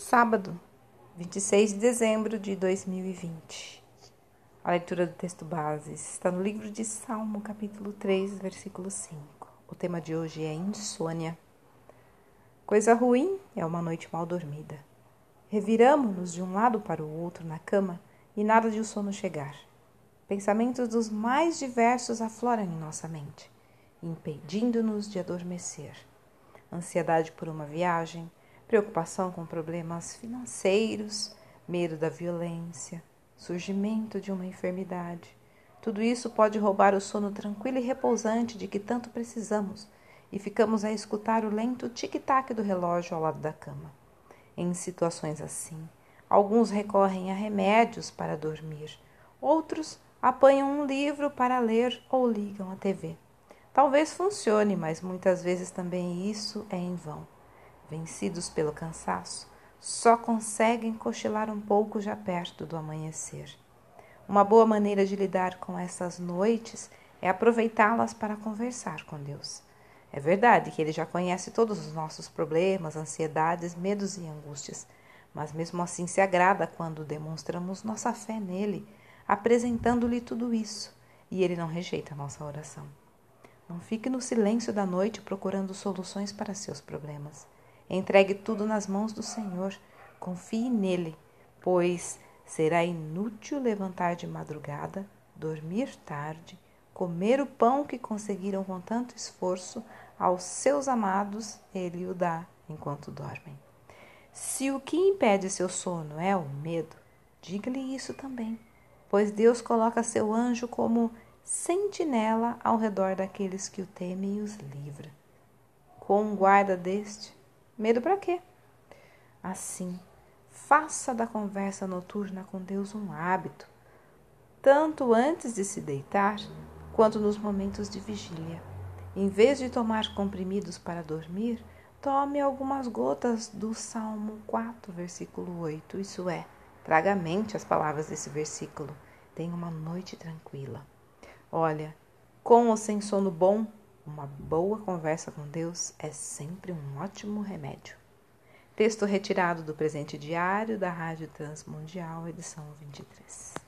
Sábado, 26 de dezembro de 2020. A leitura do texto base está no livro de Salmo, capítulo 3, versículo 5. O tema de hoje é insônia. Coisa ruim é uma noite mal dormida. Reviramo-nos de um lado para o outro na cama e nada de o sono chegar. Pensamentos dos mais diversos afloram em nossa mente, impedindo-nos de adormecer. Ansiedade por uma viagem, preocupação com problemas financeiros, medo da violência, surgimento de uma enfermidade. Tudo isso pode roubar o sono tranquilo e repousante de que tanto precisamos e ficamos a escutar o lento tic-tac do relógio ao lado da cama. Em situações assim, alguns recorrem a remédios para dormir, outros apanham um livro para ler ou ligam a TV. Talvez funcione, mas muitas vezes também isso é em vão vencidos pelo cansaço, só conseguem cochilar um pouco já perto do amanhecer. Uma boa maneira de lidar com essas noites é aproveitá-las para conversar com Deus. É verdade que Ele já conhece todos os nossos problemas, ansiedades, medos e angústias, mas mesmo assim se agrada quando demonstramos nossa fé nele, apresentando-lhe tudo isso, e Ele não rejeita a nossa oração. Não fique no silêncio da noite procurando soluções para seus problemas. Entregue tudo nas mãos do Senhor. Confie nele, pois será inútil levantar de madrugada, dormir tarde, comer o pão que conseguiram com tanto esforço, aos seus amados ele o dá enquanto dormem. Se o que impede seu sono é o medo, diga-lhe isso também, pois Deus coloca seu anjo como sentinela ao redor daqueles que o temem e os livra. Com guarda deste, Medo para quê? Assim, faça da conversa noturna com Deus um hábito, tanto antes de se deitar quanto nos momentos de vigília. Em vez de tomar comprimidos para dormir, tome algumas gotas do Salmo 4, versículo 8. Isso é, traga à mente as palavras desse versículo. Tenha uma noite tranquila. Olha, com ou sem sono bom, uma boa conversa com Deus é sempre um ótimo remédio. Texto retirado do presente diário da Rádio Transmundial, edição 23.